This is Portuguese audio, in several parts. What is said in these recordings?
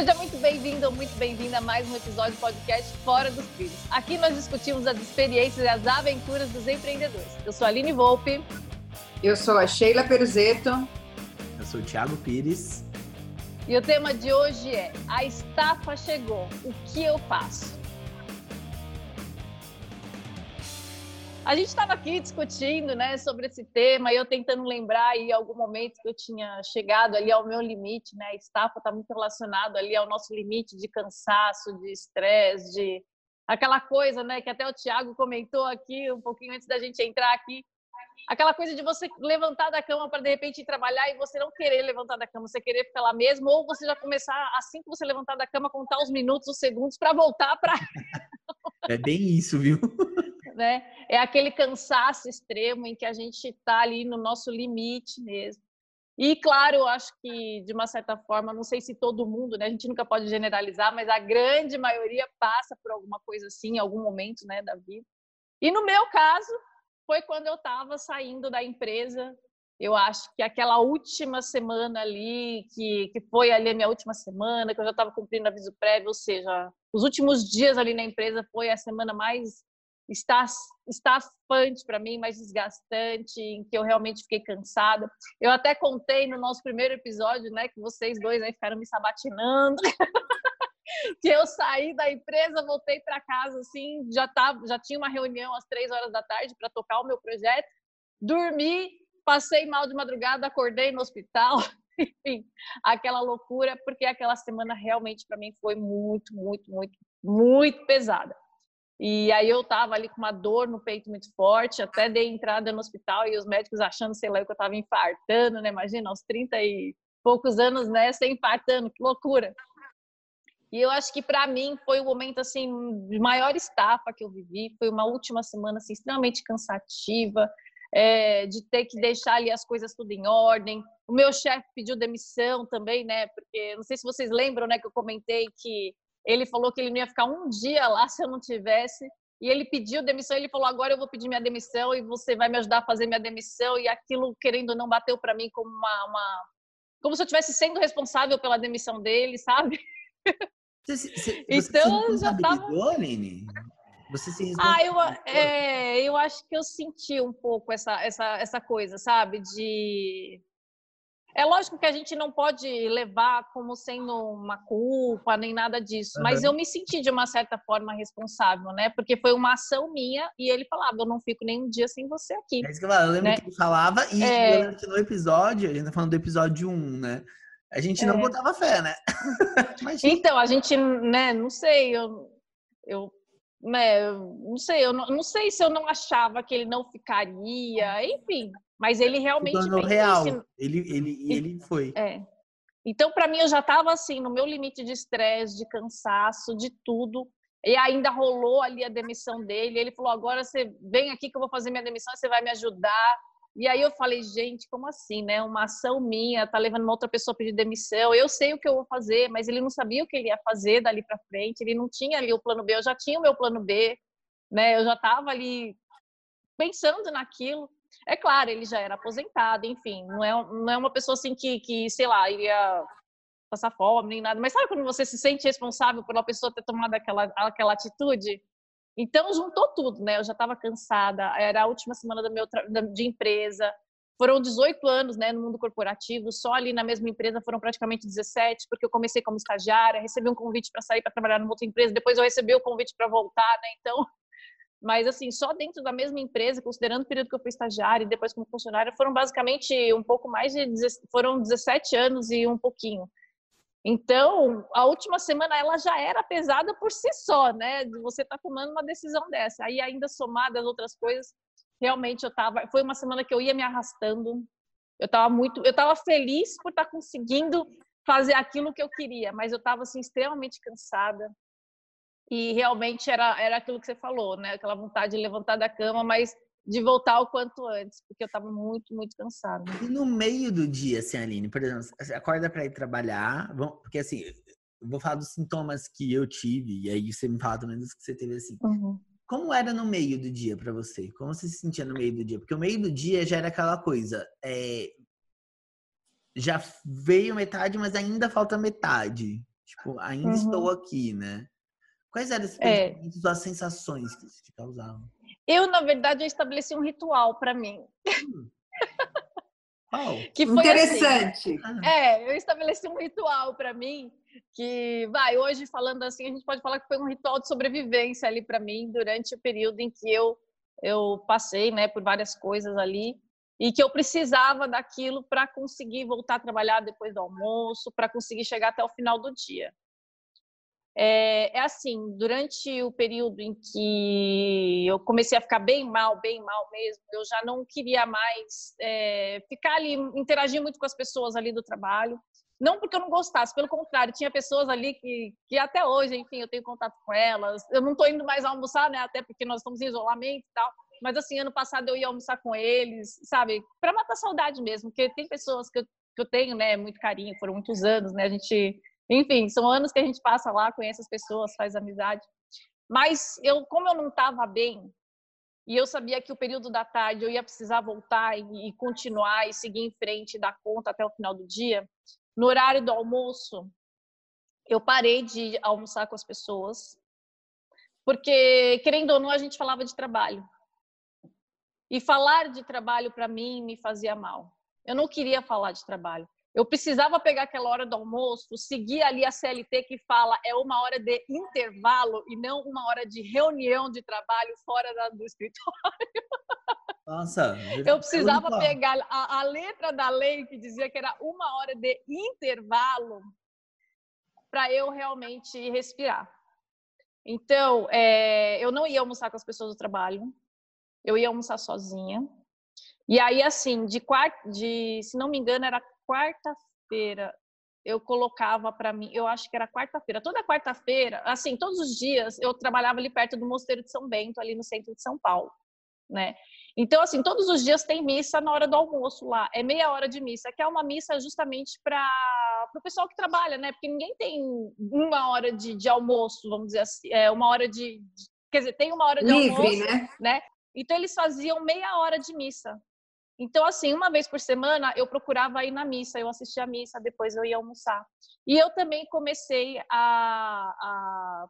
Seja muito bem-vindo ou muito bem-vinda a mais um episódio do podcast Fora dos Trilhos. Aqui nós discutimos as experiências e as aventuras dos empreendedores. Eu sou a Aline Volpe. Eu sou a Sheila Peruzeto. Eu sou o Thiago Pires. E o tema de hoje é A estafa chegou, o que eu faço? A gente estava aqui discutindo, né, sobre esse tema, e eu tentando lembrar aí algum momento que eu tinha chegado ali ao meu limite, né? A estafa está muito relacionado ali ao nosso limite de cansaço, de estresse, de aquela coisa, né, que até o Tiago comentou aqui um pouquinho antes da gente entrar aqui, aquela coisa de você levantar da cama para de repente ir trabalhar e você não querer levantar da cama, você querer ficar lá mesmo, ou você já começar assim que você levantar da cama contar os minutos, os segundos para voltar para É bem isso, viu? né? É aquele cansaço extremo em que a gente está ali no nosso limite mesmo. E, claro, eu acho que, de uma certa forma, não sei se todo mundo, né? A gente nunca pode generalizar, mas a grande maioria passa por alguma coisa assim, em algum momento né, da vida. E no meu caso, foi quando eu estava saindo da empresa. Eu acho que aquela última semana ali, que, que foi ali a minha última semana, que eu já estava cumprindo aviso prévio, ou seja, os últimos dias ali na empresa foi a semana mais estafante para mim, mais desgastante, em que eu realmente fiquei cansada. Eu até contei no nosso primeiro episódio, né, que vocês dois aí ficaram me sabatinando. que eu saí da empresa, voltei para casa, assim, já tava, já tinha uma reunião às três horas da tarde para tocar o meu projeto, dormi, passei mal de madrugada, acordei no hospital, enfim, aquela loucura, porque aquela semana realmente para mim foi muito, muito, muito, muito pesada. E aí eu tava ali com uma dor no peito muito forte, até dei entrada no hospital e os médicos achando, sei lá, que eu tava infartando, né? Imagina, aos 30 e poucos anos, né, sem infartando, que loucura. E eu acho que para mim foi o momento assim de maior estafa que eu vivi, foi uma última semana assim extremamente cansativa, é, de ter que deixar ali as coisas tudo em ordem. O meu chefe pediu demissão também, né? Porque não sei se vocês lembram, né, que eu comentei que ele falou que ele não ia ficar um dia lá se eu não tivesse. E ele pediu demissão, ele falou: agora eu vou pedir minha demissão e você vai me ajudar a fazer minha demissão. E aquilo, querendo ou não, bateu para mim como uma, uma, como se eu estivesse sendo responsável pela demissão dele, sabe? Você, você, então você já tava. Aline? Você se Ah, eu, é, eu acho que eu senti um pouco essa, essa, essa coisa, sabe? De é lógico que a gente não pode levar como sendo uma culpa nem nada disso, uhum. mas eu me senti de uma certa forma responsável, né? Porque foi uma ação minha e ele falava: Eu não fico nem um dia sem você aqui. É isso que eu, eu lembro né? que ele falava, e é... eu lembro que no episódio, a gente tá falando do episódio 1, né? A gente não é... botava fé, né? então, a gente, né, não sei, eu, eu né, não sei, eu não, não sei se eu não achava que ele não ficaria, enfim, mas ele realmente fez real. Isso. Ele, ele, ele foi. É. Então, para mim, eu já estava assim, no meu limite de estresse, de cansaço, de tudo. E ainda rolou ali a demissão dele. Ele falou: agora você vem aqui que eu vou fazer minha demissão, você vai me ajudar. E aí eu falei, gente, como assim, né? Uma ação minha, tá levando uma outra pessoa a pedir demissão. Eu sei o que eu vou fazer, mas ele não sabia o que ele ia fazer dali para frente. Ele não tinha ali o plano B. Eu já tinha o meu plano B, né? Eu já estava ali pensando naquilo. É claro, ele já era aposentado, enfim, não é, não é uma pessoa assim que, que, sei lá, iria passar fome nem nada. Mas sabe quando você se sente responsável por uma pessoa ter tomado aquela, aquela atitude? Então juntou tudo, né? Eu já estava cansada, era a última semana do meu de empresa. Foram 18 anos, né, no mundo corporativo, só ali na mesma empresa foram praticamente 17, porque eu comecei como estagiária, recebi um convite para sair para trabalhar numa outra empresa, depois eu recebi o convite para voltar, né? Então, mas, assim, só dentro da mesma empresa, considerando o período que eu fui estagiária e depois como funcionária, foram basicamente um pouco mais de... Foram 17 anos e um pouquinho. Então, a última semana ela já era pesada por si só, né? Você tá tomando uma decisão dessa. Aí, ainda somada as outras coisas, realmente eu tava. Foi uma semana que eu ia me arrastando. Eu estava muito. Eu estava feliz por estar tá conseguindo fazer aquilo que eu queria, mas eu estava assim, extremamente cansada. E realmente era, era aquilo que você falou, né? Aquela vontade de levantar da cama, mas de voltar o quanto antes, porque eu estava muito, muito cansada. E no meio do dia, assim, Aline, por exemplo, você acorda para ir trabalhar, porque assim, eu vou falar dos sintomas que eu tive, e aí você me fala também dos que você teve assim. Uhum. Como era no meio do dia para você? Como você se sentia no meio do dia? Porque o meio do dia já era aquela coisa, é... já veio metade, mas ainda falta metade. Tipo, ainda uhum. estou aqui, né? Quais eram os é. as sensações que isso te causavam? Eu, na verdade, eu estabeleci um ritual para mim. Hum. que foi Interessante. Assim, é, eu estabeleci um ritual para mim que, vai, hoje falando assim, a gente pode falar que foi um ritual de sobrevivência ali para mim durante o período em que eu eu passei, né, por várias coisas ali e que eu precisava daquilo para conseguir voltar a trabalhar depois do almoço, para conseguir chegar até o final do dia. É, é, assim, durante o período em que eu comecei a ficar bem mal, bem mal mesmo, eu já não queria mais é, ficar ali, interagir muito com as pessoas ali do trabalho. Não porque eu não gostasse, pelo contrário, tinha pessoas ali que, que até hoje, enfim, eu tenho contato com elas. Eu não estou indo mais almoçar, né? Até porque nós estamos em isolamento e tal. Mas assim, ano passado eu ia almoçar com eles, sabe? Para matar saudade mesmo, porque tem pessoas que eu, que eu tenho, né? Muito carinho, foram muitos anos, né? A gente enfim, são anos que a gente passa lá, conhece as pessoas, faz amizade. Mas eu, como eu não estava bem, e eu sabia que o período da tarde eu ia precisar voltar e, e continuar e seguir em frente e dar conta até o final do dia, no horário do almoço, eu parei de almoçar com as pessoas, porque, querendo ou não, a gente falava de trabalho. E falar de trabalho para mim me fazia mal. Eu não queria falar de trabalho. Eu precisava pegar aquela hora do almoço, seguir ali a CLT que fala é uma hora de intervalo e não uma hora de reunião de trabalho fora da, do escritório. Nossa, eu precisava pegar a, a, letra da lei que dizia que era uma hora de intervalo para eu realmente respirar. Então, é, eu não ia almoçar com as pessoas do trabalho, eu ia almoçar sozinha. E aí, assim, de, quatro, de se não me engano, era quarta-feira eu colocava para mim, eu acho que era quarta-feira, toda quarta-feira, assim, todos os dias eu trabalhava ali perto do Mosteiro de São Bento, ali no centro de São Paulo, né? Então, assim, todos os dias tem missa na hora do almoço lá, é meia hora de missa, que é uma missa justamente para o pessoal que trabalha, né? Porque ninguém tem uma hora de, de almoço, vamos dizer assim, é uma hora de, de quer dizer, tem uma hora de Livre, almoço, né? né? Então eles faziam meia hora de missa. Então, assim, uma vez por semana eu procurava ir na missa, eu assistia a missa, depois eu ia almoçar. E eu também comecei a, a,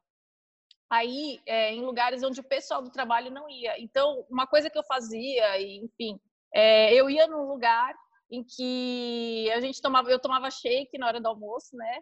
a ir é, em lugares onde o pessoal do trabalho não ia. Então, uma coisa que eu fazia, enfim, é, eu ia num lugar em que a gente tomava, eu tomava shake na hora do almoço, né?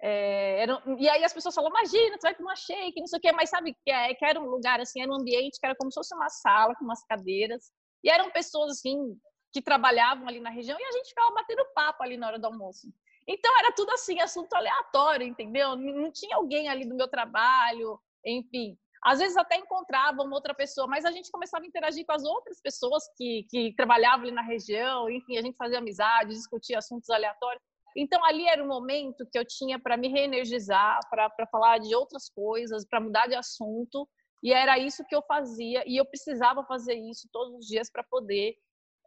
É, era, e aí as pessoas falam, imagina, você vai tomar shake, não sei o quê, mas sabe que, é, que era um lugar assim, era um ambiente que era como se fosse uma sala com umas cadeiras, e eram pessoas assim que trabalhavam ali na região e a gente ficava batendo papo ali na hora do almoço. Então era tudo assim, assunto aleatório, entendeu? Não tinha alguém ali do meu trabalho, enfim. Às vezes até encontrava uma outra pessoa, mas a gente começava a interagir com as outras pessoas que, que trabalhavam ali na região, enfim, a gente fazia amizade, discutia assuntos aleatórios. Então ali era o momento que eu tinha para me reenergizar, para falar de outras coisas, para mudar de assunto e era isso que eu fazia, e eu precisava fazer isso todos os dias para poder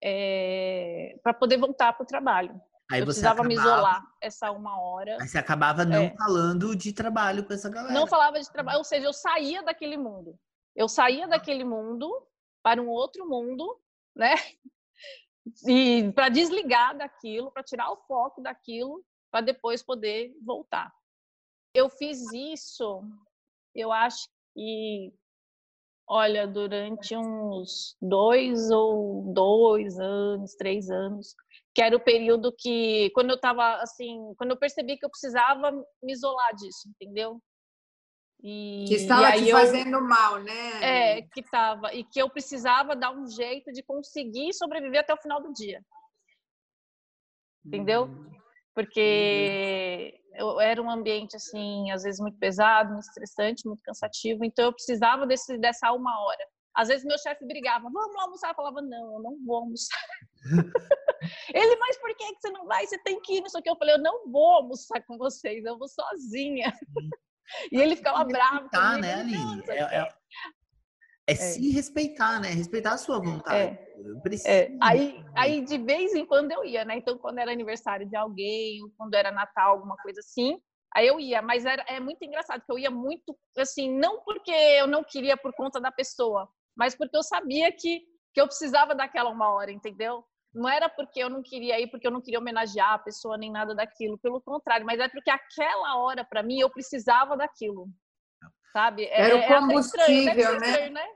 é, para poder voltar para o trabalho. Aí eu precisava acabava, me isolar essa uma hora. Aí você acabava não é, falando de trabalho com essa galera. Não falava de trabalho, ou seja, eu saía daquele mundo. Eu saía daquele mundo para um outro mundo, né? E para desligar daquilo, para tirar o foco daquilo, para depois poder voltar. Eu fiz isso, eu acho que Olha, durante uns dois ou dois anos, três anos, que era o período que, quando eu estava assim, quando eu percebi que eu precisava me isolar disso, entendeu? E, que estava te fazendo eu, mal, né? É, que estava. E que eu precisava dar um jeito de conseguir sobreviver até o final do dia. Entendeu? Uhum. Porque eu, era um ambiente assim, às vezes muito pesado, muito estressante, muito cansativo, então eu precisava desse, dessa uma hora. Às vezes meu chefe brigava, vamos almoçar, eu falava, não, eu não vou almoçar. Ele, mas por que você não vai? Você tem que ir, não sei o que. Eu falei, eu não vou almoçar com vocês, eu vou sozinha. E ele ficava bravo. Tá, né, Aline? É, é, é, se respeitar, né? Respeitar a sua vontade. É. É. Aí, aí, de vez em quando eu ia, né? Então, quando era aniversário de alguém, quando era Natal, alguma coisa assim, aí eu ia. Mas era, é muito engraçado, que eu ia muito, assim, não porque eu não queria por conta da pessoa, mas porque eu sabia que, que eu precisava daquela uma hora, entendeu? não era porque eu não queria ir, porque eu não queria homenagear a pessoa nem nada daquilo, pelo contrário, mas é porque aquela hora para mim eu precisava daquilo, sabe? É, era o é combustível, é né? Estranho, né?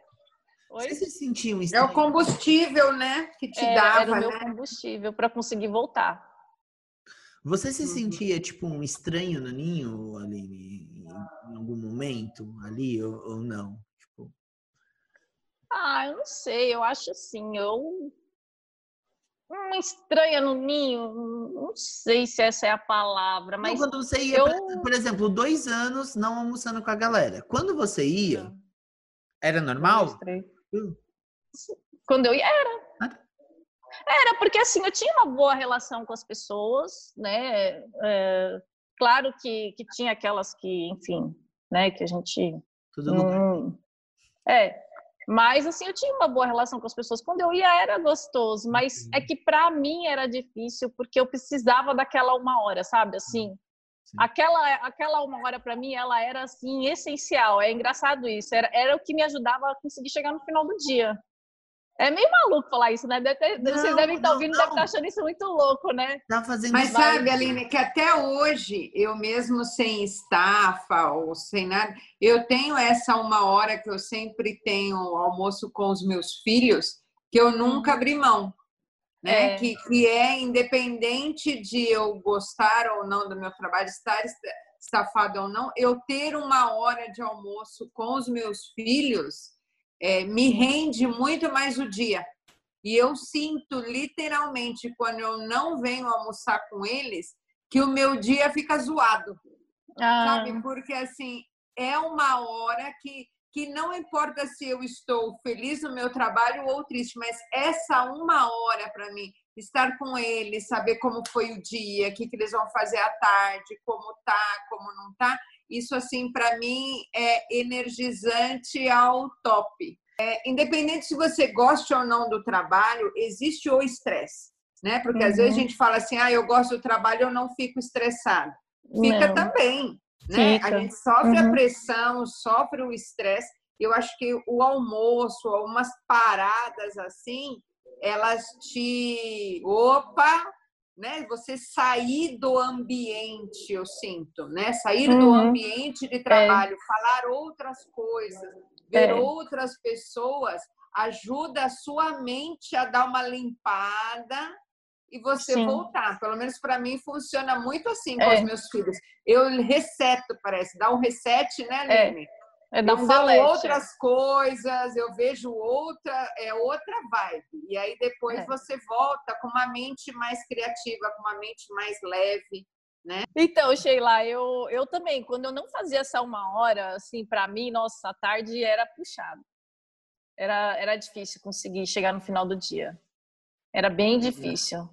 Oi? Você se sentiu um É o combustível, né? Que te é, dava, era o meu né? combustível para conseguir voltar. Você se uhum. sentia tipo um estranho no ninho, Aline, em algum momento ali ou, ou não? Tipo... Ah, eu não sei. Eu acho assim, eu uma estranha no ninho, não sei se essa é a palavra, mas. Não, quando você ia, eu... por exemplo, dois anos não almoçando com a galera. Quando você ia, era normal? Hum. Quando eu ia, era. Ah. Era, porque assim, eu tinha uma boa relação com as pessoas, né? É, claro que, que tinha aquelas que, enfim, né, que a gente. Tudo hum, É, mas assim, eu tinha uma boa relação com as pessoas. Quando eu ia era gostoso, mas é que para mim era difícil porque eu precisava daquela uma hora, sabe? Assim, Sim. aquela aquela uma hora para mim ela era assim essencial. É engraçado isso. Era, era o que me ajudava a conseguir chegar no final do dia. É meio maluco falar isso, né? Deve não, vocês devem estar ouvindo, devem estar achando isso muito louco, né? Tá fazendo Mas sabe, Aline, que até hoje, eu mesmo sem estafa ou sem nada, eu tenho essa uma hora que eu sempre tenho almoço com os meus filhos, que eu nunca uhum. abri mão. Né? É. Que, que é independente de eu gostar ou não do meu trabalho, estar estafado ou não, eu ter uma hora de almoço com os meus filhos é, me rende muito mais o dia. E eu sinto literalmente, quando eu não venho almoçar com eles, que o meu dia fica zoado. Ah. Sabe? Porque assim, é uma hora que, que não importa se eu estou feliz no meu trabalho ou triste, mas essa uma hora para mim, estar com eles, saber como foi o dia, o que, que eles vão fazer à tarde, como tá, como não tá, isso, assim, para mim é energizante ao top. É, independente se você gosta ou não do trabalho, existe o estresse, né? Porque uhum. às vezes a uhum. gente fala assim, ah, eu gosto do trabalho, eu não fico estressado. Fica não. também, né? Fica. A gente sofre uhum. a pressão, sofre o estresse. Eu acho que o almoço, umas paradas assim, elas te. Opa! né? Você sair do ambiente, eu sinto, né? Sair uhum. do ambiente de trabalho, é. falar outras coisas, ver é. outras pessoas, ajuda a sua mente a dar uma limpada e você Sim. voltar. Pelo menos para mim funciona muito assim com é. os meus filhos. Eu reseto, parece, dá um reset, né, é. Lene? É. É eu um falo outras coisas, eu vejo outra, é outra vibe. E aí depois é. você volta com uma mente mais criativa, com uma mente mais leve, né? Então, Sheila, eu, eu também, quando eu não fazia essa uma hora, assim, para mim, nossa, a tarde era puxado. Era, era difícil conseguir chegar no final do dia. Era bem uhum. difícil.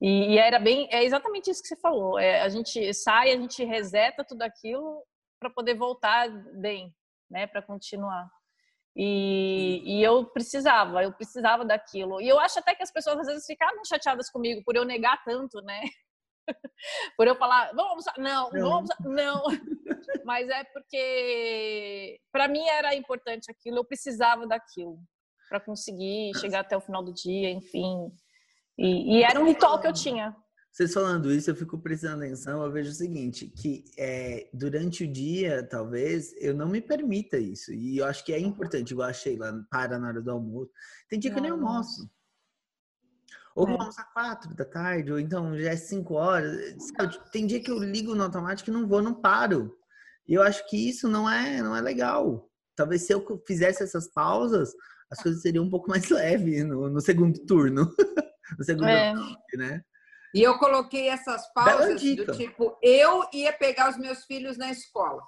E, e era bem, é exatamente isso que você falou. É, a gente sai, a gente reseta tudo aquilo para poder voltar bem, né, para continuar. E, e, eu precisava, eu precisava daquilo. E eu acho até que as pessoas às vezes ficavam chateadas comigo por eu negar tanto, né? por eu falar, vamos? Não, não. vamos? Não. Mas é porque para mim era importante aquilo, eu precisava daquilo para conseguir chegar até o final do dia, enfim. E, e era um ritual que eu tinha. Vocês falando isso, eu fico prestando atenção, eu vejo o seguinte, que é, durante o dia, talvez, eu não me permita isso. E eu acho que é importante, igual a Sheila, para na hora do almoço. Tem dia que eu nem almoço. Ou é. vou almoçar quatro da tarde, ou então já é cinco horas. Sabe? Tem dia que eu ligo no automático e não vou, não paro. E eu acho que isso não é, não é legal. Talvez se eu fizesse essas pausas, as coisas seriam um pouco mais leves no, no segundo turno. no segundo é. turno, né? E eu coloquei essas pausas do tipo, eu ia pegar os meus filhos na escola.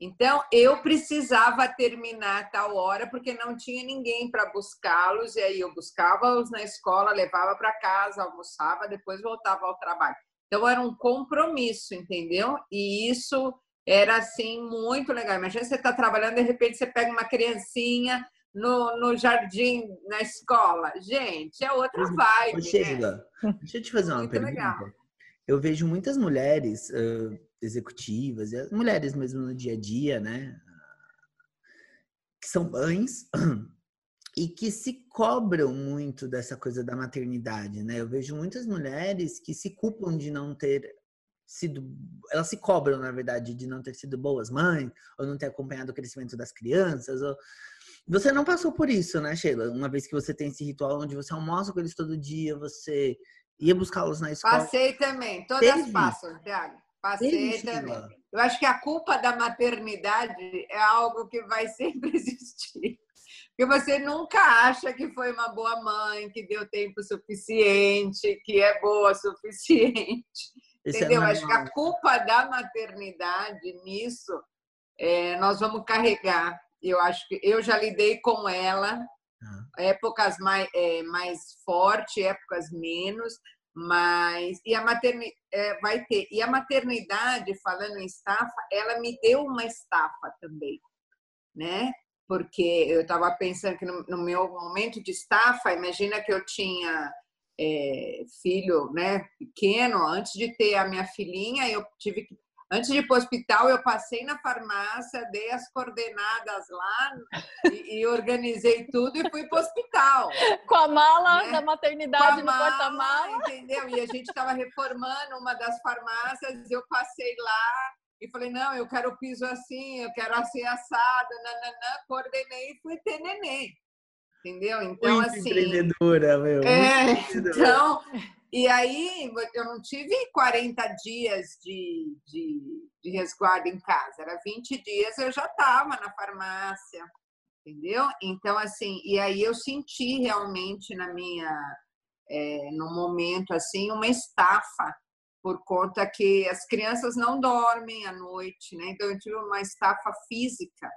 Então, eu precisava terminar tal hora, porque não tinha ninguém para buscá-los, e aí eu buscava-os na escola, levava para casa, almoçava, depois voltava ao trabalho. Então, era um compromisso, entendeu? E isso era, assim, muito legal. Imagina você está trabalhando, de repente você pega uma criancinha, no, no jardim, na escola. Gente, é outra vibe. Ô, Sheila, né? deixa eu te fazer uma Muito pergunta. Legal. Eu vejo muitas mulheres uh, executivas, mulheres mesmo no dia a dia, né? Que são mães e que se cobram muito dessa coisa da maternidade, né? Eu vejo muitas mulheres que se culpam de não ter sido, elas se cobram, na verdade, de não ter sido boas mães, ou não ter acompanhado o crescimento das crianças, ou... Você não passou por isso, né, Sheila? Uma vez que você tem esse ritual onde você almoça com eles todo dia, você ia buscá-los na escola. Passei também, todas Teve. passam, Thiago. Passei Teve, também. Sheila. Eu acho que a culpa da maternidade é algo que vai sempre existir. Porque você nunca acha que foi uma boa mãe, que deu tempo suficiente, que é boa o suficiente. Esse é Entendeu? É Acho que a culpa da maternidade nisso é, nós vamos carregar. Eu acho que eu já lidei com ela, ah. épocas mais, é, mais forte, épocas menos, mas e a maternidade é, vai ter e a maternidade falando em estafa, ela me deu uma estafa também, né? Porque eu estava pensando que no, no meu momento de estafa, imagina que eu tinha é, filho né, pequeno, antes de ter a minha filhinha, eu tive que. Antes de ir para o hospital, eu passei na farmácia, dei as coordenadas lá e, e organizei tudo e fui para o hospital. Com a mala né? da maternidade no porta-mala. Entendeu? E a gente estava reformando uma das farmácias, eu passei lá e falei: não, eu quero o piso assim, eu quero assim assado, nananã, coordenei e fui ter neném entendeu? Então, Muito assim. Empreendedora, meu. É, então, e aí eu não tive 40 dias de, de, de resguardo em casa, era 20 dias eu já estava na farmácia, entendeu? Então, assim, e aí eu senti realmente na minha. É, no momento assim uma estafa por conta que as crianças não dormem à noite, né? Então eu tive uma estafa física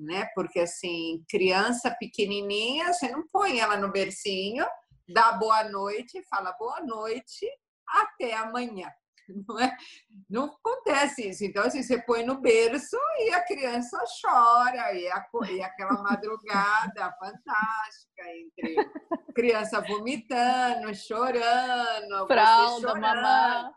né? Porque assim, criança pequenininha, você não põe ela no bercinho, dá boa noite, fala boa noite, até amanhã. Não, é? não acontece isso. Então, assim, você põe no berço e a criança chora, e, a, e aquela madrugada fantástica entre criança vomitando, chorando, fralda, chorando. mamá.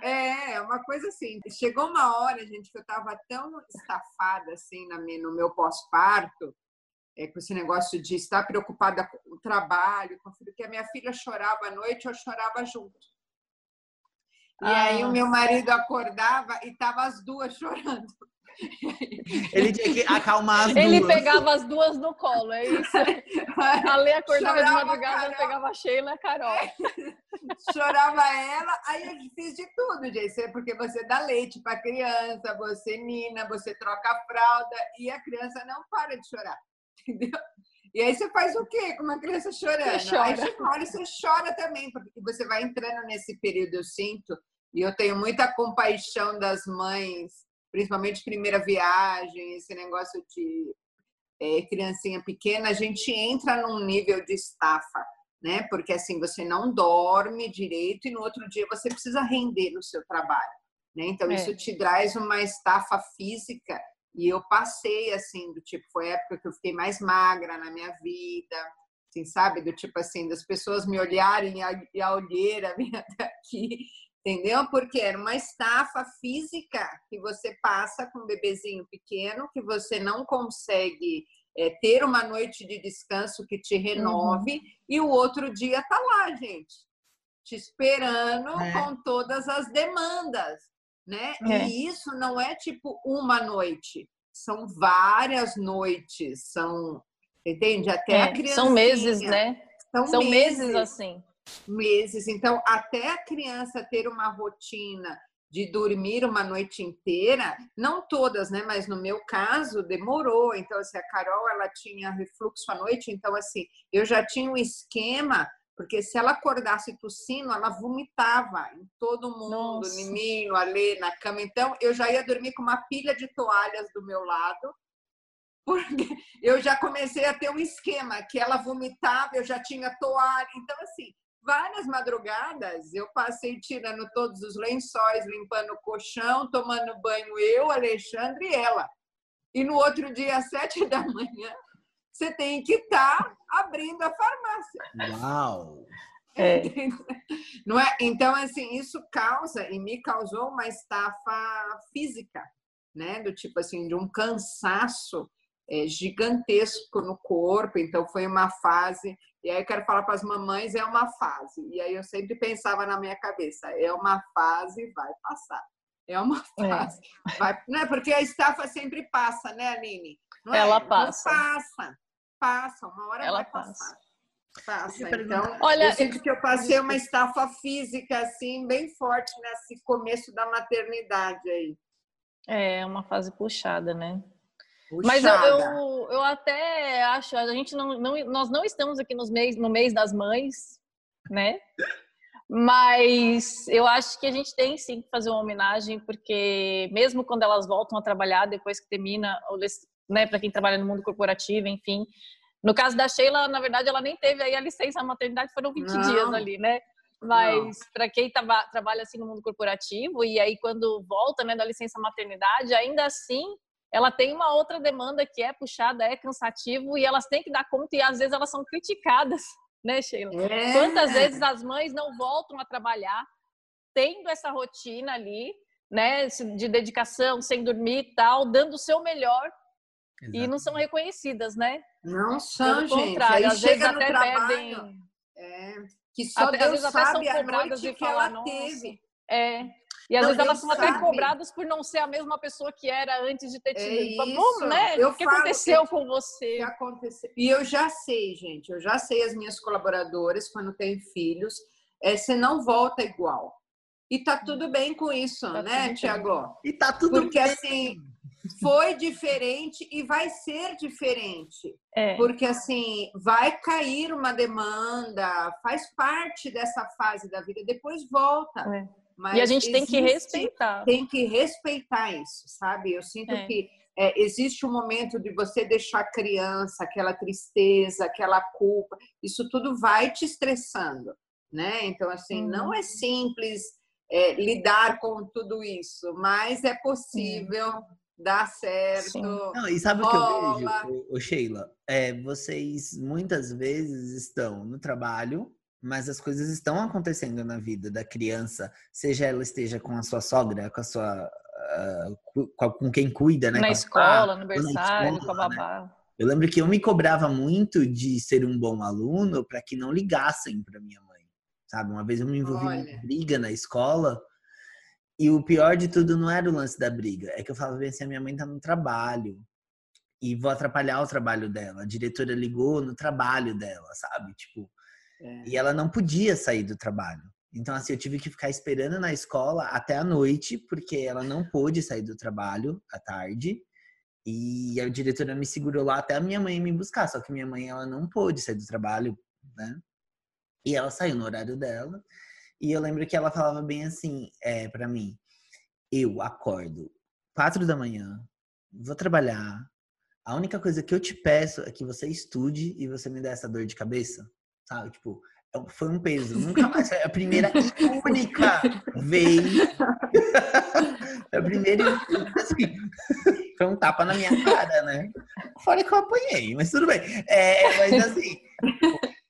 É, é uma coisa assim. Chegou uma hora, gente, que eu estava tão estafada assim no meu pós-parto, é, com esse negócio de estar preocupada com o trabalho, com filho, que a minha filha chorava à noite, eu chorava junto. E ah. aí o meu marido acordava e tava as duas chorando. Ele tinha que acalmar as duas. Ele pegava as duas no colo, é isso. A Lê acordava Chorava de madrugada, pegava a Sheila e a Carol. É. Chorava ela, aí eu fiz de tudo, gente. Porque você dá leite para a criança, você nina, você troca a fralda e a criança não para de chorar. Entendeu? E aí você faz o quê com uma criança chorando? Você chora. Aí chega uma hora você chora também, porque você vai entrando nesse período, eu sinto, e eu tenho muita compaixão das mães principalmente primeira viagem, esse negócio de é, criancinha pequena, a gente entra num nível de estafa, né? Porque assim, você não dorme direito e no outro dia você precisa render no seu trabalho, né? Então, é. isso te traz uma estafa física e eu passei assim, do tipo, foi a época que eu fiquei mais magra na minha vida, assim, sabe? Do tipo assim, das pessoas me olharem e a olheira vinha até aqui entendeu? Porque era uma estafa física que você passa com um bebezinho pequeno, que você não consegue é, ter uma noite de descanso que te renove, uhum. e o outro dia tá lá, gente, te esperando é. com todas as demandas, né? É. E isso não é tipo uma noite, são várias noites, são, entende? Até a criança. É, são meses, né? São, são meses, meses assim meses. Então, até a criança ter uma rotina de dormir uma noite inteira, não todas, né? Mas no meu caso demorou. Então, assim, a Carol ela tinha refluxo à noite, então assim, eu já tinha um esquema, porque se ela acordasse tossindo, ela vomitava em todo mundo, Nossa. em mim, ali na cama. Então, eu já ia dormir com uma pilha de toalhas do meu lado. Porque eu já comecei a ter um esquema que ela vomitava, eu já tinha toalha. Então, assim, várias madrugadas eu passei tirando todos os lençóis, limpando o colchão, tomando banho eu, Alexandre e ela. E no outro dia, às sete da manhã, você tem que estar tá abrindo a farmácia. Uau! É. Não é? Então, assim, isso causa e me causou uma estafa física, né? Do tipo assim, de um cansaço é, gigantesco no corpo, então foi uma fase. E aí eu quero falar para as mamães, é uma fase. E aí eu sempre pensava na minha cabeça, é uma fase, vai passar. É uma é. fase. É. Vai, né? Porque a estafa sempre passa, né, Aline? Não é? Ela passa. Não passa. Passa, uma hora Ela vai passa. passar. Passa. Então, Olha, eu sinto que eu passei uma estafa física assim bem forte nesse começo da maternidade aí. É uma fase puxada, né? Puxada. Mas eu, eu, eu, até acho, a gente não, não, nós não estamos aqui nos mês, no mês das mães, né? Mas eu acho que a gente tem sim que fazer uma homenagem, porque mesmo quando elas voltam a trabalhar depois que termina, né, para quem trabalha no mundo corporativo, enfim. No caso da Sheila, na verdade, ela nem teve aí a licença maternidade, foram 20 não. dias ali, né? Mas para quem tava, trabalha assim no mundo corporativo e aí quando volta, né, da licença maternidade, ainda assim ela tem uma outra demanda que é puxada, é cansativo e elas têm que dar conta e às vezes elas são criticadas né, Sheila? É. Quantas vezes as mães não voltam a trabalhar tendo essa rotina ali, né, de dedicação, sem dormir e tal, dando o seu melhor Exatamente. e não são reconhecidas, né? Não são, Pelo gente. Contrário, Aí às vezes até trabalho, perdem. É, que só até, Deus às vezes até são cobradas e falar, teve. É, e às não, vezes elas são sabe. até cobradas por não ser a mesma pessoa que era antes de ter tido. É isso. né? Eu o que aconteceu que, com você? Que aconteceu. E eu já sei, gente, eu já sei as minhas colaboradoras, quando têm filhos, é, você não volta igual. E tá tudo bem com isso, tá né, Tiago? E tá tudo Porque bem. assim, foi diferente e vai ser diferente. É. Porque assim, vai cair uma demanda, faz parte dessa fase da vida, depois volta. É. Mas e a gente existe, tem que respeitar. Tem que respeitar isso, sabe? Eu sinto é. que é, existe um momento de você deixar a criança, aquela tristeza, aquela culpa, isso tudo vai te estressando, né? Então, assim, hum. não é simples é, lidar com tudo isso, mas é possível. Sim. Dar certo. Não, e sabe o que eu vejo, o, Sheila? É, vocês muitas vezes estão no trabalho, mas as coisas estão acontecendo na vida da criança, seja ela esteja com a sua sogra, com a sua uh, com quem cuida, né? Na escola, no berçário, com a né? babá. Né? Eu lembro que eu me cobrava muito de ser um bom aluno para que não ligassem para minha mãe, sabe? Uma vez eu me envolvi Olha. em briga na escola e o pior de tudo não era o lance da briga, é que eu falava bem assim, a minha mãe tá no trabalho e vou atrapalhar o trabalho dela. A diretora ligou no trabalho dela, sabe? Tipo, é. E ela não podia sair do trabalho. Então, assim, eu tive que ficar esperando na escola até a noite, porque ela não pôde sair do trabalho à tarde. E a diretora me segurou lá até a minha mãe me buscar. Só que minha mãe, ela não pôde sair do trabalho, né? E ela saiu no horário dela. E eu lembro que ela falava bem assim, é, para mim: eu acordo quatro da manhã, vou trabalhar. A única coisa que eu te peço é que você estude e você me dê essa dor de cabeça sabe? Tipo, é foi um peso. Nunca mais. É a primeira e única vez. a primeira assim, foi um tapa na minha cara, né? Fora que eu apanhei, mas tudo bem. É, mas assim,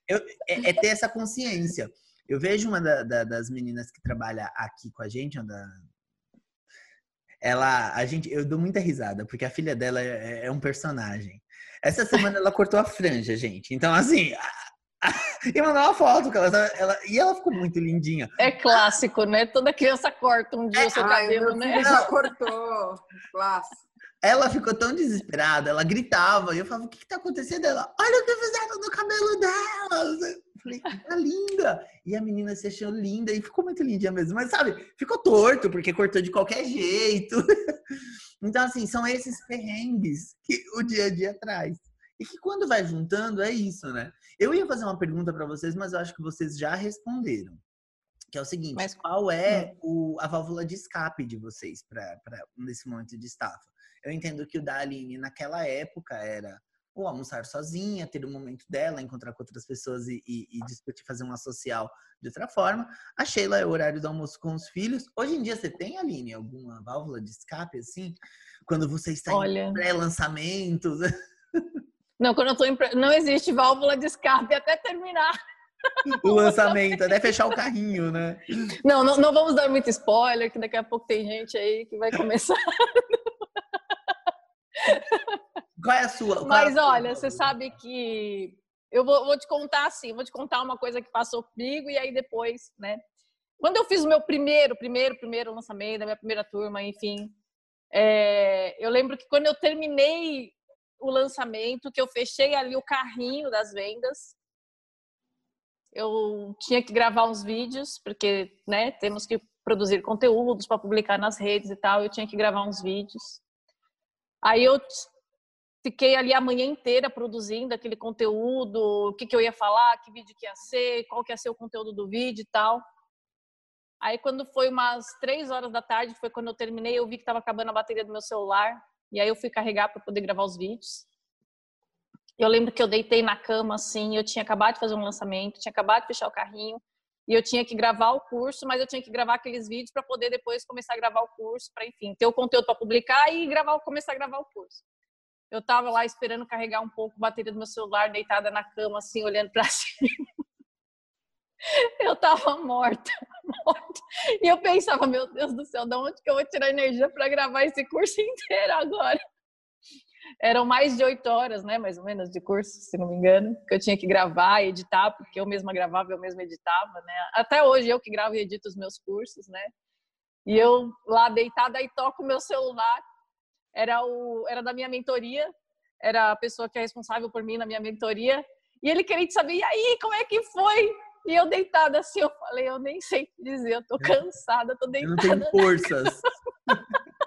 eu, é, é, ter essa consciência. Eu vejo uma da, da, das meninas que trabalha aqui com a gente, uma ela, a gente, eu dou muita risada, porque a filha dela é, é um personagem. Essa semana ela cortou a franja, gente. Então, assim, e mandou uma foto que ela, ela, e ela ficou muito lindinha. É clássico, né? Toda criança corta um dia é, o seu ai, cabelo, né? Já cortou, clássico. Ela ficou tão desesperada, ela gritava, e eu falava, o que que tá acontecendo? Ela, olha o que fizeram no cabelo dela! Eu falei, tá linda! E a menina se achou linda, e ficou muito lindinha mesmo, mas sabe, ficou torto, porque cortou de qualquer jeito. Então, assim, são esses perrengues que o dia a dia traz. E que quando vai juntando, é isso, né? Eu ia fazer uma pergunta para vocês, mas eu acho que vocês já responderam. Que é o seguinte: mas, qual é hum. o, a válvula de escape de vocês para nesse momento de estafa? Eu entendo que o da Aline naquela época era ou almoçar sozinha, ter o um momento dela, encontrar com outras pessoas e, e, e, discutir, fazer uma social de outra forma. A Sheila é o horário do almoço com os filhos. Hoje em dia você tem, Aline, alguma válvula de escape assim? Quando você está Olha... em pré-lançamentos? Não, quando eu tô em... não existe válvula de escape até terminar. O lançamento, até fechar o carrinho, né? Não, não, não vamos dar muito spoiler, que daqui a pouco tem gente aí que vai começar. Qual é a sua? Mas é a olha, você sabe que eu vou, vou, te contar assim, vou te contar uma coisa que passou comigo e aí depois, né? Quando eu fiz o meu primeiro, primeiro, primeiro lançamento, da minha primeira turma, enfim, é, eu lembro que quando eu terminei o lançamento, que eu fechei ali o carrinho das vendas, eu tinha que gravar uns vídeos, porque, né, temos que produzir conteúdos para publicar nas redes e tal, eu tinha que gravar uns vídeos. Aí eu fiquei ali a manhã inteira produzindo aquele conteúdo, o que, que eu ia falar, que vídeo que ia ser, qual que ia ser o conteúdo do vídeo e tal. Aí quando foi umas três horas da tarde, foi quando eu terminei, eu vi que estava acabando a bateria do meu celular, e aí eu fui carregar para poder gravar os vídeos. Eu lembro que eu deitei na cama assim, eu tinha acabado de fazer um lançamento, tinha acabado de fechar o carrinho, e eu tinha que gravar o curso, mas eu tinha que gravar aqueles vídeos para poder depois começar a gravar o curso, para enfim, ter o conteúdo para publicar e gravar, começar a gravar o curso. Eu estava lá esperando carregar um pouco a bateria do meu celular, deitada na cama, assim, olhando para cima. Eu estava morta, morta. E eu pensava, meu Deus do céu, de onde que eu vou tirar energia para gravar esse curso inteiro agora? Eram mais de oito horas, né, mais ou menos, de curso, se não me engano, que eu tinha que gravar e editar, porque eu mesma gravava, eu mesma editava, né? Até hoje eu que gravo e edito os meus cursos, né? E eu lá deitada e toco o meu celular. Era o era da minha mentoria, era a pessoa que é responsável por mim na minha mentoria. E ele queria saber, e aí, como é que foi? E eu deitada assim, eu falei, eu nem sei dizer, eu tô cansada, tô deitada. Eu não tenho forças.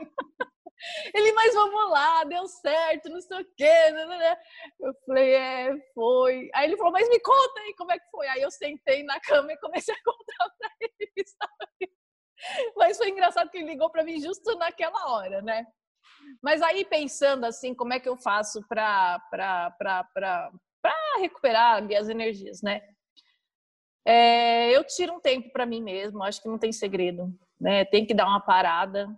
Ele, mas vamos lá, deu certo, não sei o quê. Né, né, né. Eu falei, é, foi. Aí ele falou, mas me conta aí como é que foi. Aí eu sentei na cama e comecei a contar pra ele, sabe? Mas foi engraçado que ele ligou para mim justo naquela hora, né? Mas aí pensando assim, como é que eu faço para recuperar as energias, né? É, eu tiro um tempo para mim mesmo, acho que não tem segredo, né? Tem que dar uma parada,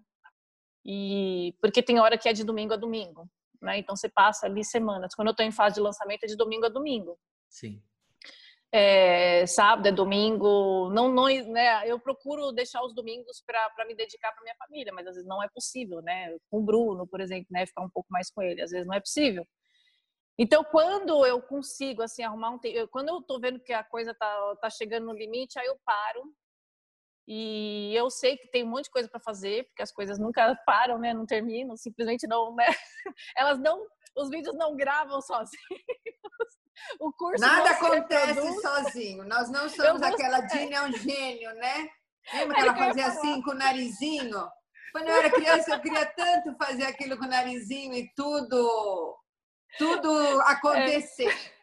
e porque tem hora que é de domingo a domingo, né? Então você passa ali semanas. Quando eu estou em fase de lançamento é de domingo a domingo. Sim. É, sábado é domingo, não, não, né? Eu procuro deixar os domingos para me dedicar para minha família, mas às vezes não é possível, né? Com o Bruno, por exemplo, né? Ficar um pouco mais com ele, às vezes não é possível. Então, quando eu consigo assim arrumar um tempo, quando eu tô vendo que a coisa tá, tá chegando no limite, aí eu paro e eu sei que tem um monte de coisa para fazer, porque as coisas nunca param, né? Não terminam, simplesmente não, né? Elas não, os vídeos não gravam sozinhos. O curso Nada acontece sozinho. Nós não somos aquela Dina é um gênio, né? Lembra que ela fazia assim com o narizinho? Quando eu era criança, eu queria tanto fazer aquilo com o narizinho e tudo, tudo acontecer. É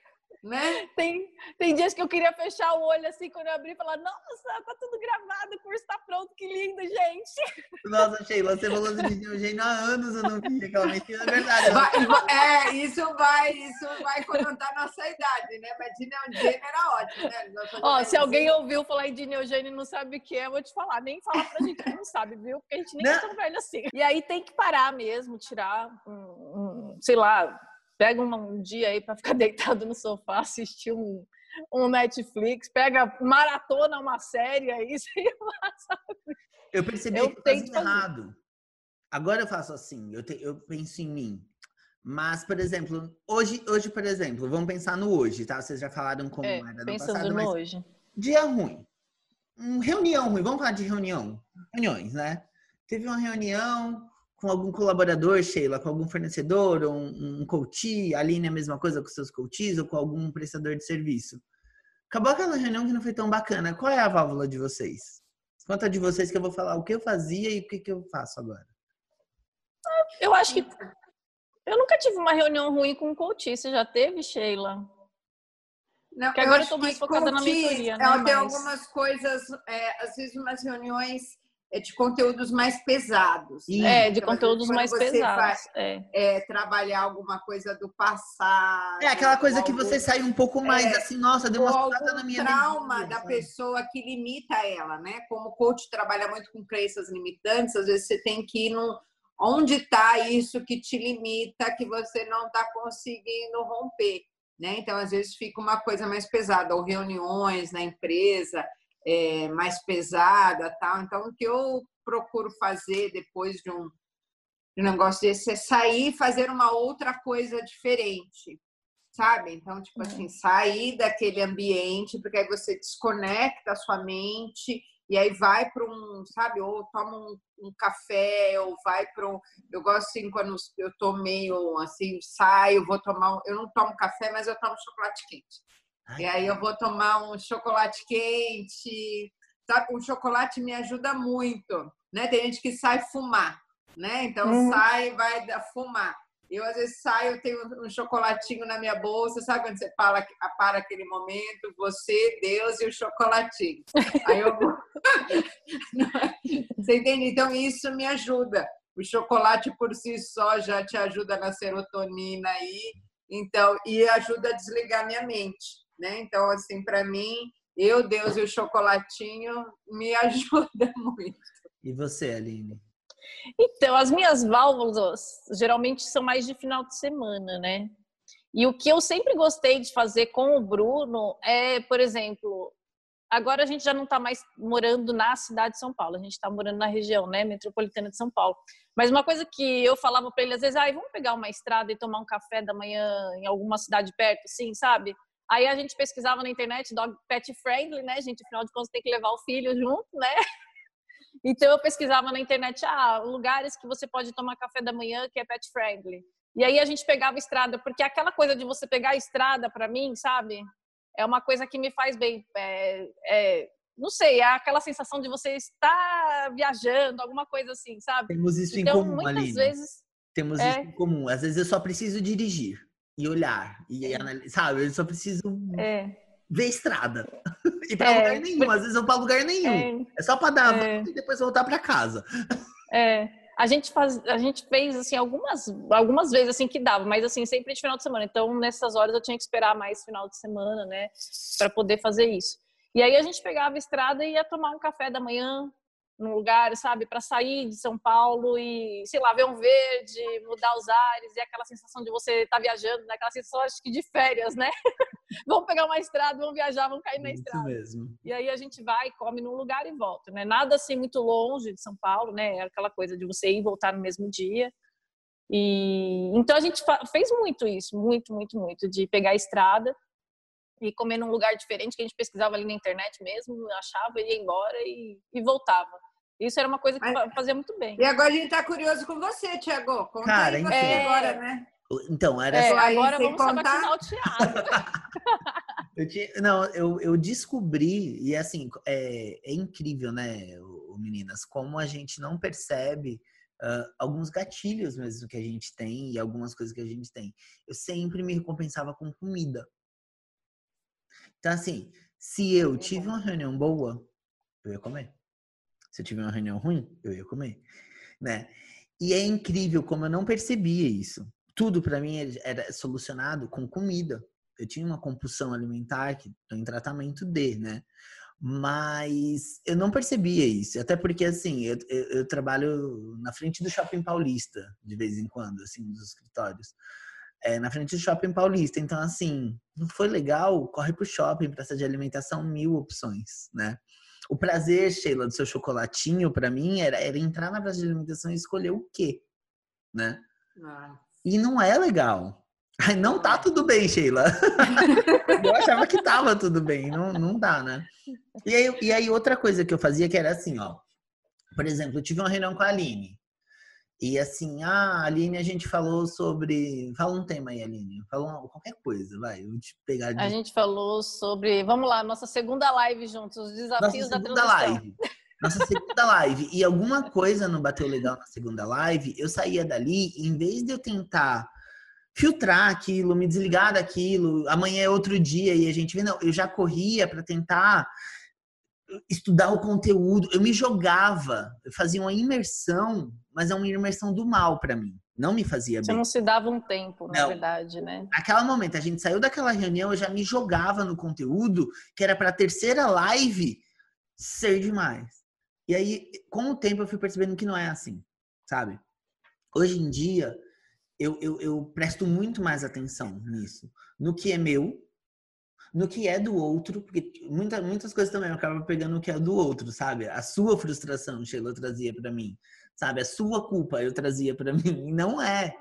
né? Tem, tem dias que eu queria fechar o olho assim quando eu abri e falar: Nossa, tá tudo gravado, o curso tá pronto, que lindo, gente. Nossa, Sheila, você falou de Eugênio há anos, eu não vi aquela mentira, é verdade. Vai, é, isso vai, isso vai contar a nossa idade, né? Mas Dina Eugênio era ótimo, né? Ó, se alguém ouviu falar em Dina Eugênio e não sabe o que é, eu vou te falar, nem fala pra gente que não sabe, viu? Porque a gente nem é tão velho assim. E aí tem que parar mesmo, tirar um, um sei lá pega um, dia aí para ficar deitado no sofá, assistir um, um Netflix, pega maratona uma série aí, sei lá, sabe? Eu percebi eu que eu errado. Agora eu faço assim, eu, te, eu penso em mim. Mas, por exemplo, hoje, hoje, por exemplo, vamos pensar no hoje, tá? Vocês já falaram como é, era no passado, mas hoje. dia ruim. Um, reunião ruim, vamos falar de reunião. Reuniões, né? Teve uma reunião, com algum colaborador, Sheila, com algum fornecedor, ou um, um coach, a Aline é a mesma coisa com seus coaches, ou com algum prestador de serviço. Acabou aquela reunião que não foi tão bacana. Qual é a válvula de vocês? Conta de vocês que eu vou falar o que eu fazia e o que, que eu faço agora. Eu acho que eu nunca tive uma reunião ruim com um coach. Você já teve, Sheila? Não, Porque agora eu estou mais focada na mentoria, né? Ela tem Mas... algumas coisas, é, às vezes umas reuniões é de conteúdos mais pesados. Né? É, de então, conteúdos mais pesados. é. é. trabalhar alguma coisa do passado. É aquela coisa que você sai um pouco mais é, assim, nossa, deu uma na minha trauma da pessoa que limita ela, né? Como o coach trabalha muito com crenças limitantes, às vezes você tem que ir no onde está isso que te limita, que você não está conseguindo romper, né? Então, às vezes fica uma coisa mais pesada, ou reuniões na empresa, é, mais pesada, tal. Então, o que eu procuro fazer depois de um O negócio desse é sair e fazer uma outra coisa diferente, sabe? Então, tipo assim, sair daquele ambiente, porque aí você desconecta a sua mente e aí vai para um, sabe, ou toma um, um, café, ou vai para um. Eu gosto assim, quando eu tô meio assim, saio, vou tomar. Eu não tomo café, mas eu tomo chocolate quente. Ai, e aí eu vou tomar um chocolate quente, sabe? O chocolate me ajuda muito, né? Tem gente que sai fumar, né? Então uhum. sai e vai fumar. Eu, às vezes, saio, tenho um chocolatinho na minha bolsa, sabe quando você para, para aquele momento? Você, Deus e o chocolatinho. Aí eu vou. você entende? Então, isso me ajuda. O chocolate por si só já te ajuda na serotonina aí, então, e ajuda a desligar minha mente, né? Então, assim, para mim, eu, Deus e o chocolatinho me ajuda muito. E você, Aline? Então, as minhas válvulas geralmente são mais de final de semana, né? E o que eu sempre gostei de fazer com o Bruno é, por exemplo, agora a gente já não está mais morando na cidade de São Paulo, a gente está morando na região, né, metropolitana de São Paulo. Mas uma coisa que eu falava para ele às vezes, ah, vamos pegar uma estrada e tomar um café da manhã em alguma cidade perto, sim, sabe? Aí a gente pesquisava na internet dog pet friendly, né, gente? Afinal de contas tem que levar o filho junto, né? Então eu pesquisava na internet, ah, lugares que você pode tomar café da manhã que é pet friendly. E aí a gente pegava estrada, porque aquela coisa de você pegar a estrada para mim, sabe? É uma coisa que me faz bem. É, é, não sei, é aquela sensação de você estar viajando, alguma coisa assim, sabe? Temos isso então, em comum, muitas Aline. vezes temos é... isso em comum. Às vezes eu só preciso dirigir e olhar e analisar, sabe? Eu só preciso é ver estrada. e para é, lugar nenhum. Às vezes eu para lugar nenhum. É, é só para dar é, e depois voltar para casa. É. A gente, faz, a gente fez assim algumas, algumas vezes assim que dava, mas assim sempre de final de semana. Então nessas horas eu tinha que esperar mais final de semana, né, para poder fazer isso. E aí a gente pegava a estrada e ia tomar um café da manhã num lugar, sabe, para sair de São Paulo e, sei lá, ver um verde, mudar os ares e aquela sensação de você estar tá viajando, né? aquela sensação acho que de férias, né? vamos pegar uma estrada, vamos viajar, vamos cair na estrada. mesmo. E aí a gente vai, come num lugar e volta, né? Nada assim muito longe de São Paulo, né? É aquela coisa de você ir e voltar no mesmo dia. E então a gente fez muito isso, muito, muito, muito, de pegar a estrada e comer num lugar diferente que a gente pesquisava ali na internet mesmo, achava, ia embora e, e voltava. Isso era uma coisa que Mas, fazia muito bem. E agora a gente está curioso com você, Tiago. Conta Cara, aí você então, agora, né? Então, era é, só... Agora vamos contar... o Thiago. eu tinha, não, eu, eu descobri, e assim, é, é incrível, né, meninas, como a gente não percebe uh, alguns gatilhos mesmo que a gente tem e algumas coisas que a gente tem. Eu sempre me recompensava com comida. Então, assim, se eu tive uma reunião boa, eu ia comer. Se eu tive uma reunião ruim, eu ia comer, né? E é incrível como eu não percebia isso. Tudo para mim era solucionado com comida. Eu tinha uma compulsão alimentar que estou em tratamento de, né? Mas eu não percebia isso, até porque assim, eu, eu, eu, trabalho na frente do Shopping Paulista de vez em quando, assim, nos escritórios. É, na frente do Shopping Paulista. Então, assim, não foi legal, corre pro shopping, praça de alimentação, mil opções, né? O prazer, Sheila, do seu chocolatinho, para mim, era, era entrar na praça de alimentação e escolher o quê, né? E não é legal. Ai, não tá tudo bem, Sheila. eu achava que tava tudo bem, não, não dá, né? E aí, e aí, outra coisa que eu fazia que era assim, ó. Por exemplo, eu tive uma reunião com a Aline. E assim, ah, Aline, a gente falou sobre. Fala um tema aí, Aline. Fala qualquer coisa, vai. Eu vou te pegar. De... A gente falou sobre. Vamos lá, nossa segunda live juntos, os desafios nossa da segunda live. Nossa segunda live. E alguma coisa não bateu legal na segunda live, eu saía dali, em vez de eu tentar filtrar aquilo, me desligar daquilo, amanhã é outro dia e a gente vê, não, eu já corria para tentar estudar o conteúdo, eu me jogava, eu fazia uma imersão, mas é uma imersão do mal para mim. Não me fazia bem. Você não se dava um tempo, na não. verdade, né? Naquela momento, a gente saiu daquela reunião, eu já me jogava no conteúdo, que era para a terceira live ser demais. E aí, com o tempo, eu fui percebendo que não é assim, sabe? Hoje em dia, eu, eu, eu presto muito mais atenção nisso. No que é meu, no que é do outro, porque muita, muitas coisas também eu acabo pegando no que é do outro, sabe? A sua frustração, Sheila, trazia para mim. Sabe? A sua culpa eu trazia para mim, e não é.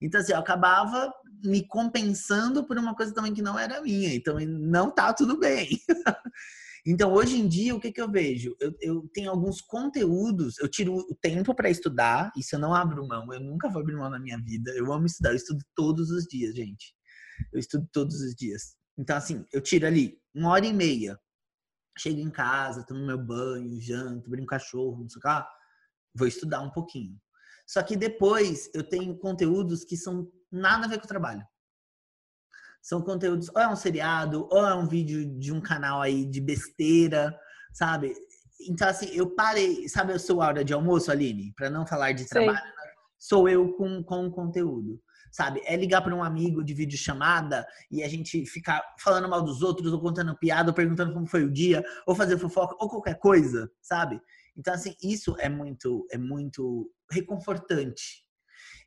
Então, assim, eu acabava me compensando por uma coisa também que não era minha. Então, não tá tudo bem. então, hoje em dia, o que, que eu vejo? Eu, eu tenho alguns conteúdos, eu tiro o tempo para estudar, isso eu não abro mão, eu nunca vou abrir mão na minha vida. Eu amo estudar, eu estudo todos os dias, gente. Eu estudo todos os dias. Então, assim, eu tiro ali uma hora e meia. Chego em casa, tomo meu banho, janto, brinco com cachorro, não sei o que Vou estudar um pouquinho. Só que depois eu tenho conteúdos que são nada a ver com o trabalho. São conteúdos, ou é um seriado, ou é um vídeo de um canal aí de besteira, sabe? Então, assim, eu parei. Sabe a sua hora de almoço, Aline? Para não falar de trabalho, Sei. sou eu com, com conteúdo sabe? É ligar para um amigo de videochamada e a gente ficar falando mal dos outros, ou contando piada, ou perguntando como foi o dia, ou fazer fofoca, ou qualquer coisa, sabe? Então, assim, isso é muito, é muito reconfortante.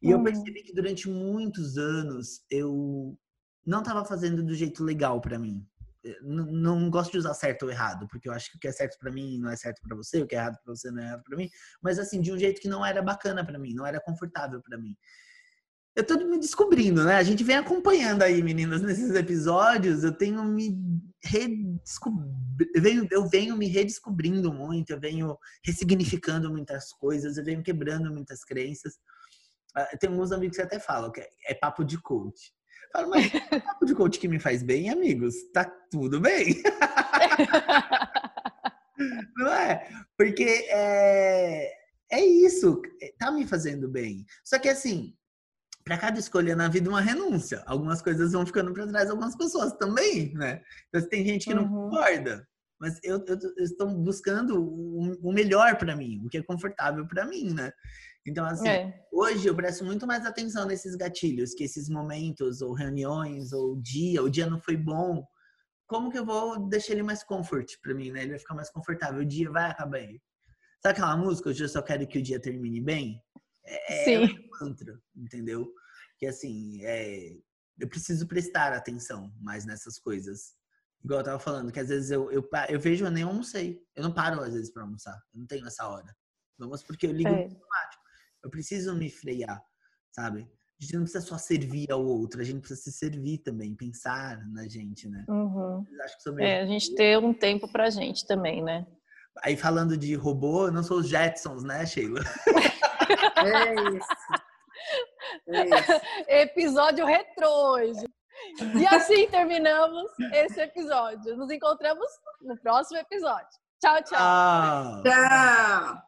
E uhum. eu percebi que durante muitos anos eu não estava fazendo do jeito legal para mim. Eh, não, não, gosto de usar certo ou errado, porque eu acho que o que é certo para mim não é certo para você, o que é errado para você não é errado para mim, mas assim, de um jeito que não era bacana para mim, não era confortável para mim eu tô me descobrindo, né? A gente vem acompanhando aí, meninas, nesses episódios. Eu tenho me redescobrindo, eu venho, me redescobrindo muito, eu venho ressignificando muitas coisas, eu venho quebrando muitas crenças. Ah, tem alguns amigos que até falam que é, papo de coach. Eu falo, mas é papo de coach que me faz bem, amigos, tá tudo bem. Não é? Porque é, é isso, tá me fazendo bem. Só que assim, para cada escolha na vida uma renúncia. Algumas coisas vão ficando para trás, algumas pessoas também, né? Então tem gente que não uhum. concorda, mas eu, eu, eu estou buscando o, melhor para mim, o que é confortável para mim, né? Então assim, é. hoje eu presto muito mais atenção nesses gatilhos, que esses momentos ou reuniões ou dia, o dia não foi bom, como que eu vou deixar ele mais comfort para mim, né? Ele vai ficar mais confortável, o dia vai acabar bem. Sabe aquela música, hoje eu só quero que o dia termine bem? É, é Sim. é um mantra, entendeu? Que assim, é, eu preciso prestar atenção mais nessas coisas. Igual eu tava falando, que às vezes eu, eu, eu vejo, eu nem almocei. Eu não paro às vezes para almoçar. Eu não tenho essa hora. Vamos porque eu ligo é. automático. Eu preciso me frear, sabe? A gente não precisa só servir ao outro, a gente precisa se servir também, pensar na gente, né? Uhum. É, a gente ter um tempo pra gente também, né? Aí falando de robô, eu não sou os Jetsons, né, Sheila? É isso. É isso. Episódio retrô. E assim terminamos esse episódio. Nos encontramos no próximo episódio. Tchau, tchau. Tchau.